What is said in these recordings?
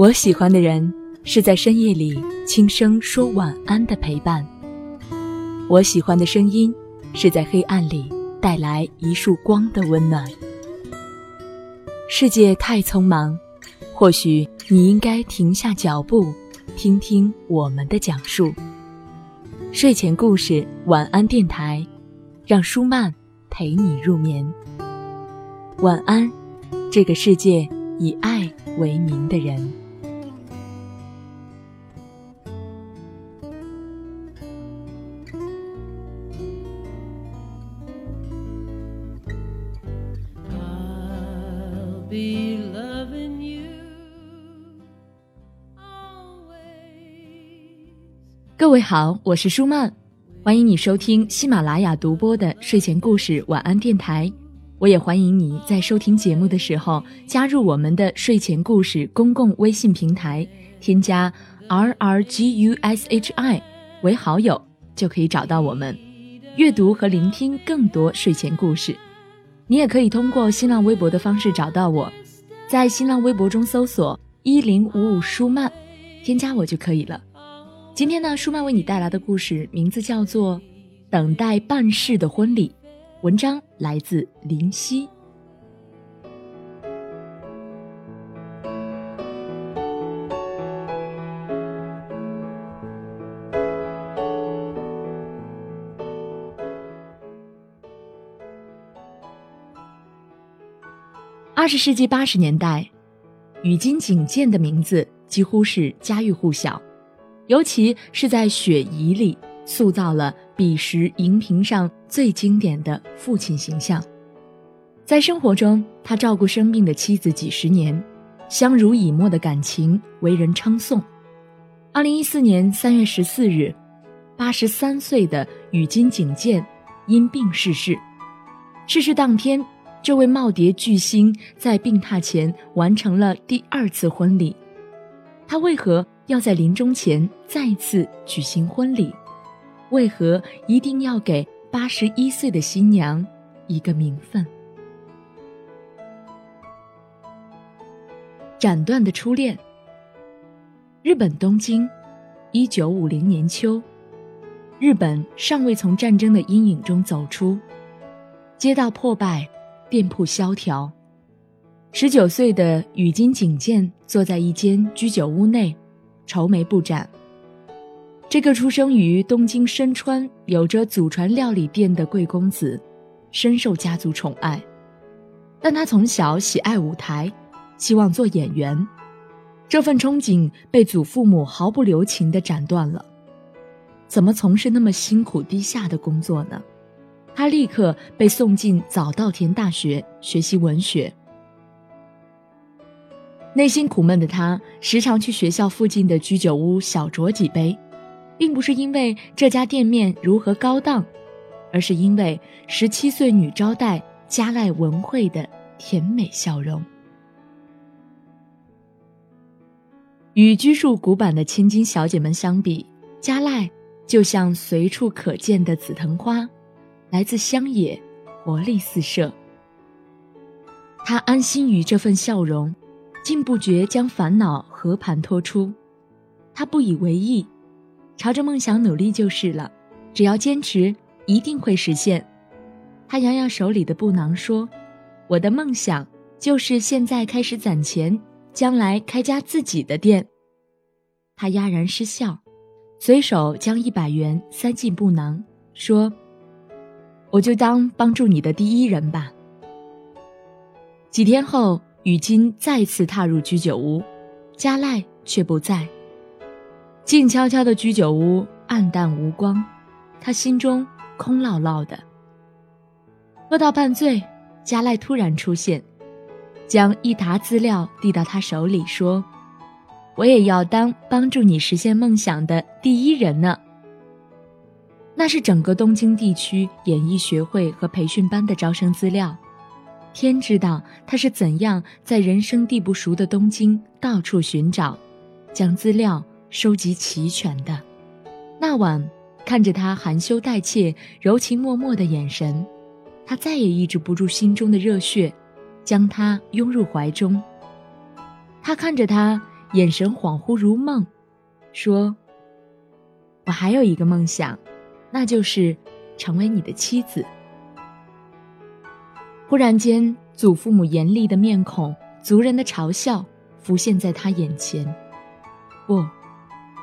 我喜欢的人是在深夜里轻声说晚安的陪伴。我喜欢的声音是在黑暗里带来一束光的温暖。世界太匆忙，或许你应该停下脚步，听听我们的讲述。睡前故事，晚安电台，让舒曼陪你入眠。晚安，这个世界以爱为名的人。各位好，我是舒曼，欢迎你收听喜马拉雅独播的睡前故事晚安电台。我也欢迎你在收听节目的时候加入我们的睡前故事公共微信平台，添加 R R G U S H I 为好友，就可以找到我们，阅读和聆听更多睡前故事。你也可以通过新浪微博的方式找到我，在新浪微博中搜索一零五五舒曼，添加我就可以了。今天呢，舒曼为你带来的故事名字叫做《等待办事的婚礼》，文章来自林夕。二十世纪八十年代，宇津井健的名字几乎是家喻户晓。尤其是在雪姨里塑造了彼时荧屏上最经典的父亲形象，在生活中，他照顾生病的妻子几十年，相濡以沫的感情为人称颂。二零一四年三月十四日，八十三岁的宇津井健因病逝世。逝世当天，这位耄耋巨星在病榻前完成了第二次婚礼。他为何？要在临终前再次举行婚礼，为何一定要给八十一岁的新娘一个名分？斩断的初恋。日本东京，一九五零年秋，日本尚未从战争的阴影中走出，街道破败，店铺萧条。十九岁的宇津井健坐在一间居酒屋内。愁眉不展。这个出生于东京深川、有着祖传料理店的贵公子，深受家族宠爱。但他从小喜爱舞台，希望做演员。这份憧憬被祖父母毫不留情地斩断了。怎么从事那么辛苦低下的工作呢？他立刻被送进早稻田大学学习文学。内心苦闷的他，时常去学校附近的居酒屋小酌几杯，并不是因为这家店面如何高档，而是因为十七岁女招待加濑文惠的甜美笑容。与居住古板的千金小姐们相比，加濑就像随处可见的紫藤花，来自乡野，活力四射。他安心于这份笑容。竟不觉将烦恼和盘托出，他不以为意，朝着梦想努力就是了。只要坚持，一定会实现。他扬扬手里的布囊说：“我的梦想就是现在开始攒钱，将来开家自己的店。”他哑然失笑，随手将一百元塞进布囊，说：“我就当帮助你的第一人吧。”几天后。雨金再次踏入居酒屋，加赖却不在。静悄悄的居酒屋暗淡无光，他心中空落落的。喝到半醉，加赖突然出现，将一沓资料递到他手里，说：“我也要当帮助你实现梦想的第一人呢。”那是整个东京地区演艺学会和培训班的招生资料。天知道他是怎样在人生地不熟的东京到处寻找，将资料收集齐全的。那晚，看着他含羞带怯、柔情脉脉的眼神，他再也抑制不住心中的热血，将他拥入怀中。他看着他眼神恍惚如梦，说：“我还有一个梦想，那就是成为你的妻子。”忽然间，祖父母严厉的面孔、族人的嘲笑浮现在他眼前。不，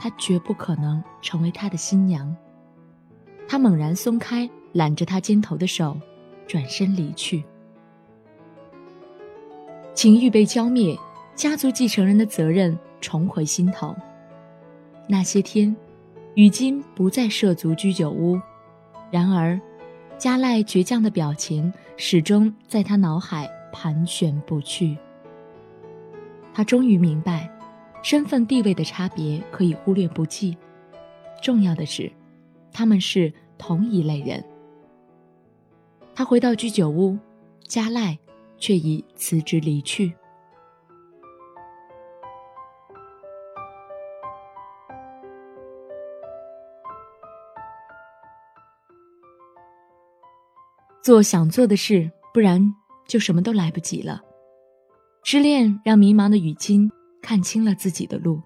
他绝不可能成为他的新娘。他猛然松开揽着他肩头的手，转身离去。情欲被浇灭，家族继承人的责任重回心头。那些天，雨金不再涉足居酒屋，然而，加赖倔强的表情始终在他脑海盘旋不去。他终于明白，身份地位的差别可以忽略不计，重要的是，他们是同一类人。他回到居酒屋，加赖。却已辞职离去。做想做的事，不然就什么都来不及了。失恋让迷茫的雨金看清了自己的路。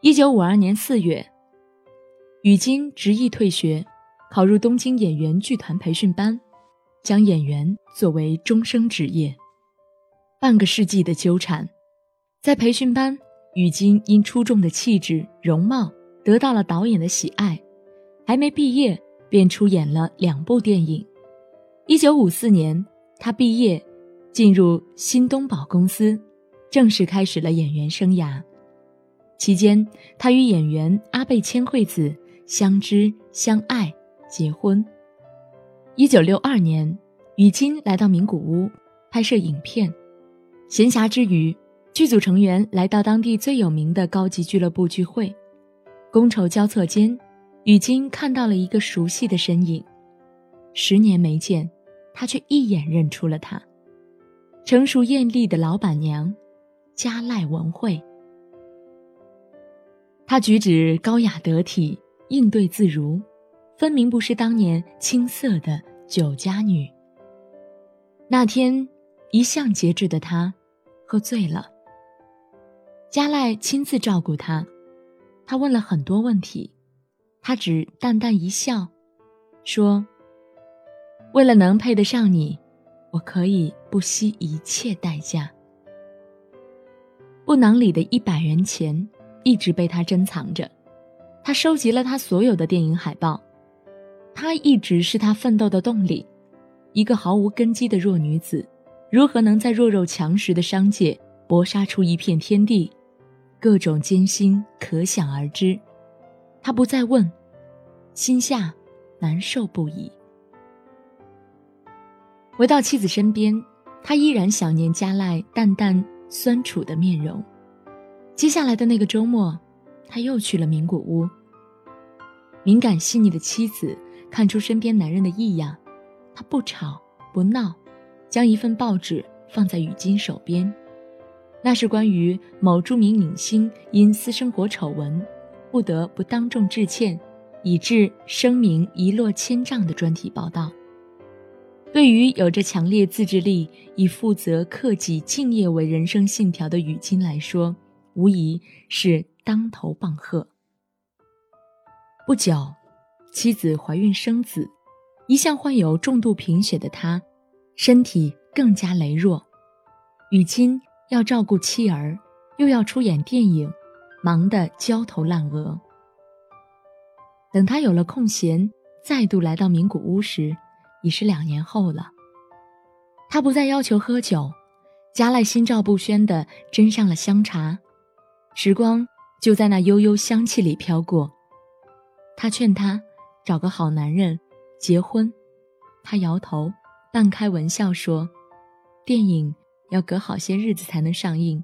一九五二年四月，雨金执意退学，考入东京演员剧团培训班。将演员作为终生职业，半个世纪的纠缠，在培训班，雨金因出众的气质、容貌得到了导演的喜爱，还没毕业便出演了两部电影。一九五四年，他毕业，进入新东宝公司，正式开始了演员生涯。期间，他与演员阿倍千惠子相知相爱，结婚。一九六二年，雨金来到名古屋拍摄影片。闲暇之余，剧组成员来到当地最有名的高级俱乐部聚会。觥筹交错间，雨金看到了一个熟悉的身影。十年没见，他却一眼认出了她——成熟艳丽的老板娘加濑文惠。她举止高雅得体，应对自如。分明不是当年青涩的酒家女。那天，一向节制的她，喝醉了。加赖亲自照顾她，他问了很多问题，她只淡淡一笑，说：“为了能配得上你，我可以不惜一切代价。”布囊里的一百元钱一直被他珍藏着，他收集了他所有的电影海报。她一直是他奋斗的动力。一个毫无根基的弱女子，如何能在弱肉强食的商界搏杀出一片天地？各种艰辛可想而知。他不再问，心下难受不已。回到妻子身边，他依然想念加赖淡淡酸楚的面容。接下来的那个周末，他又去了名古屋。敏感细腻的妻子。看出身边男人的异样，他不吵不闹，将一份报纸放在雨金手边，那是关于某著名影星因私生活丑闻，不得不当众致歉，以致声名一落千丈的专题报道。对于有着强烈自制力、以负责、克己、敬业为人生信条的雨金来说，无疑是当头棒喝。不久。妻子怀孕生子，一向患有重度贫血的他，身体更加羸弱。雨金要照顾妻儿，又要出演电影，忙得焦头烂额。等他有了空闲，再度来到名古屋时，已是两年后了。他不再要求喝酒，加赖心照不宣地斟上了香茶，时光就在那悠悠香气里飘过。他劝他。找个好男人，结婚。他摇头，半开玩笑说：“电影要隔好些日子才能上映，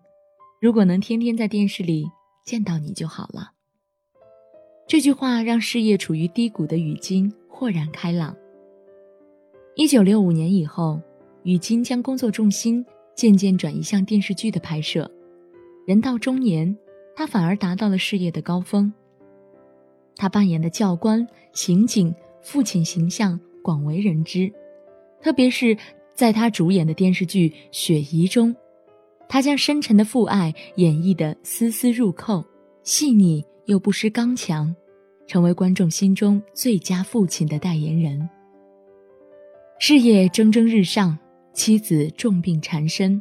如果能天天在电视里见到你就好了。”这句话让事业处于低谷的雨金豁然开朗。一九六五年以后，雨金将工作重心渐渐转移向电视剧的拍摄。人到中年，他反而达到了事业的高峰。他扮演的教官、刑警、父亲形象广为人知，特别是在他主演的电视剧《雪姨》中，他将深沉的父爱演绎得丝丝入扣，细腻又不失刚强，成为观众心中最佳父亲的代言人。事业蒸蒸日上，妻子重病缠身，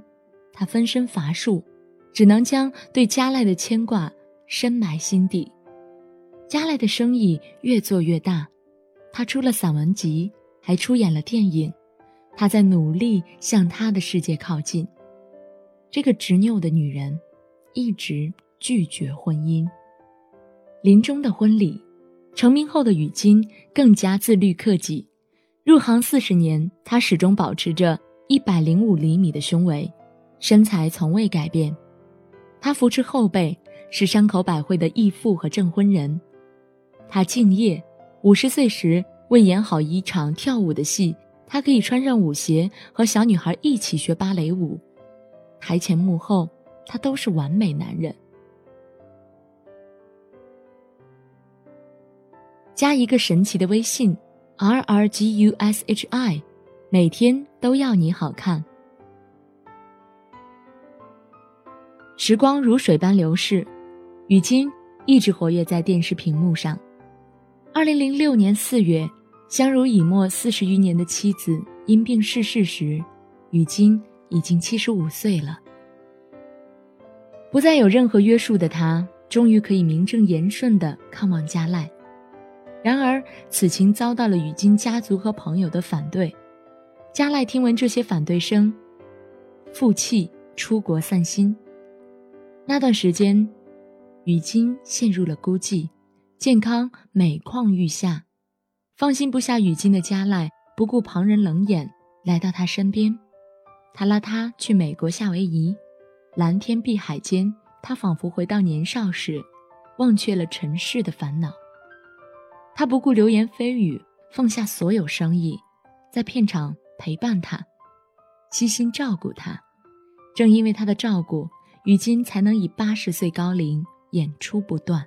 他分身乏术，只能将对加赖的牵挂深埋心底。加赖的生意越做越大，他出了散文集，还出演了电影，他在努力向他的世界靠近。这个执拗的女人，一直拒绝婚姻。临终的婚礼，成名后的雨金更加自律克己。入行四十年，他始终保持着一百零五厘米的胸围，身材从未改变。他扶持后辈，是山口百惠的义父和证婚人。他敬业，五十岁时为演好一场跳舞的戏，他可以穿上舞鞋和小女孩一起学芭蕾舞。台前幕后，他都是完美男人。加一个神奇的微信，r r g u s h i，每天都要你好看。时光如水般流逝，雨金一直活跃在电视屏幕上。二零零六年四月，相濡以沫四十余年的妻子因病逝世时，雨金。已经七十五岁了，不再有任何约束的他，终于可以名正言顺的看望加赖。然而，此情遭到了雨金家族和朋友的反对。加赖听闻这些反对声，负气出国散心。那段时间，雨金陷入了孤寂，健康每况愈下。放心不下雨金的加赖，不顾旁人冷眼，来到他身边。他拉他去美国夏威夷，蓝天碧海间，他仿佛回到年少时，忘却了尘世的烦恼。他不顾流言蜚语，放下所有生意，在片场陪伴他，悉心照顾他。正因为他的照顾，于今才能以八十岁高龄演出不断。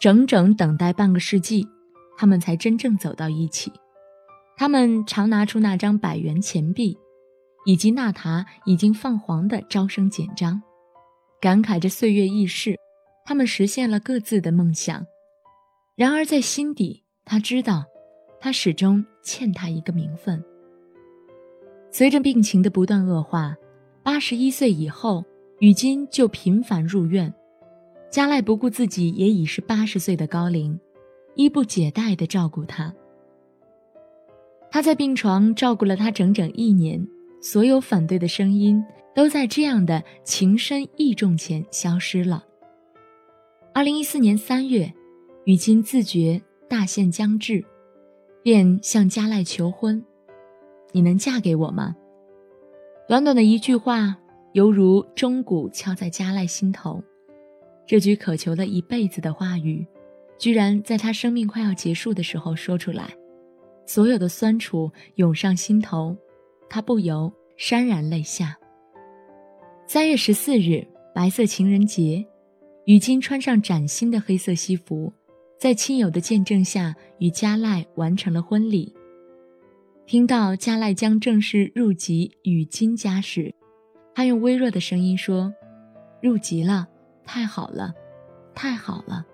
整整等待半个世纪，他们才真正走到一起。他们常拿出那张百元钱币。以及纳塔已经泛黄的招生简章，感慨着岁月易逝，他们实现了各自的梦想。然而在心底，他知道，他始终欠他一个名分。随着病情的不断恶化，八十一岁以后，雨金就频繁入院。加赖不顾自己也已是八十岁的高龄，衣不解带地照顾他。他在病床照顾了他整整一年。所有反对的声音都在这样的情深意重前消失了。二零一四年三月，雨金自觉大限将至，便向加赖求婚：“你能嫁给我吗？”短短的一句话，犹如钟鼓敲在加赖心头。这句渴求了一辈子的话语，居然在他生命快要结束的时候说出来，所有的酸楚涌上心头。他不由潸然泪下。三月十四日，白色情人节，雨金穿上崭新的黑色西服，在亲友的见证下与加赖完成了婚礼。听到加赖将正式入籍与金家时，他用微弱的声音说：“入籍了，太好了，太好了。”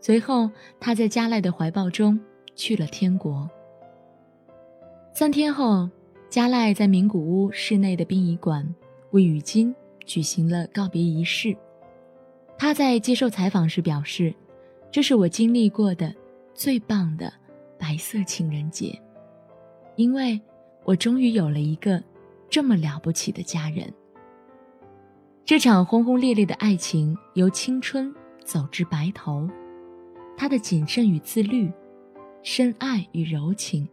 随后，他在加赖的怀抱中去了天国。三天后，加赖在名古屋市内的殡仪馆为雨金举行了告别仪式。他在接受采访时表示：“这是我经历过的最棒的白色情人节，因为我终于有了一个这么了不起的家人。”这场轰轰烈烈的爱情由青春走至白头，他的谨慎与自律，深爱与柔情。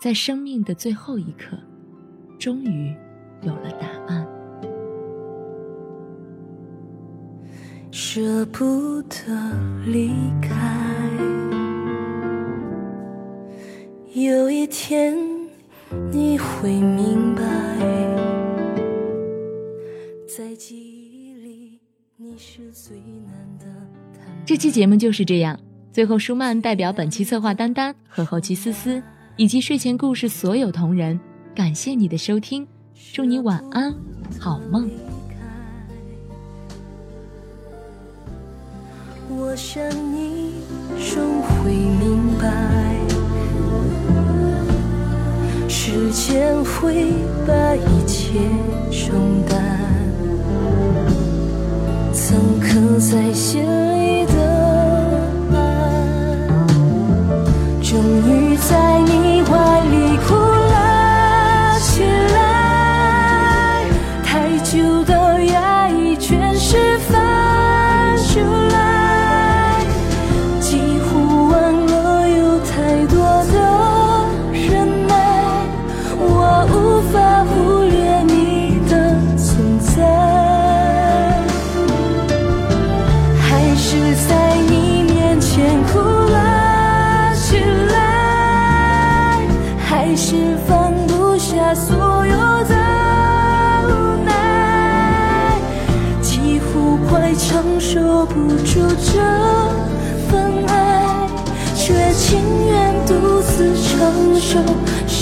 在生命的最后一刻，终于有了答案。舍不得离开有一天你会明白在记忆里你是最难的这期节目就是这样最后舒曼代表本期策划丹丹和后期思思以及睡前故事所有同仁感谢你的收听祝你晚安好梦。我想你终会明白，时间会把一切冲淡，曾刻在心里的爱，终于在。你。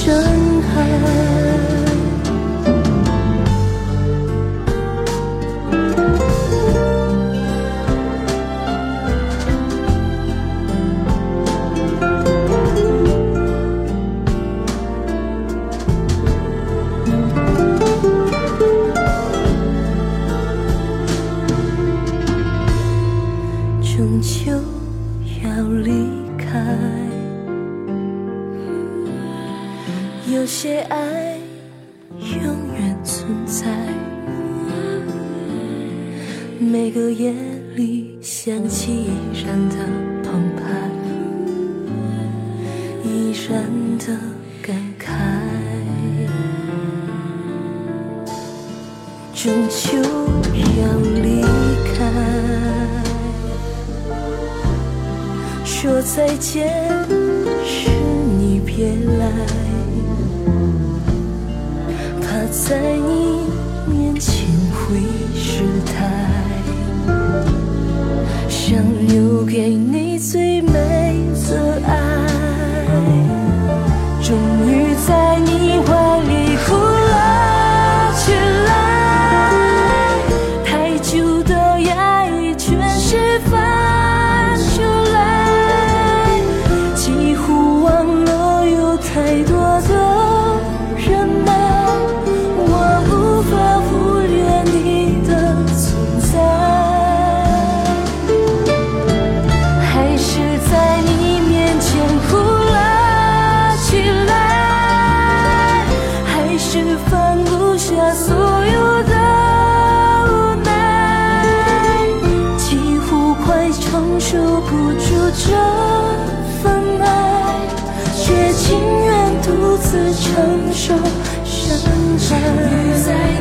전 然的感慨终究要离开说再见是你别来怕在你面前会失态想留给你最。承受不住这份爱却情愿独自承受伤害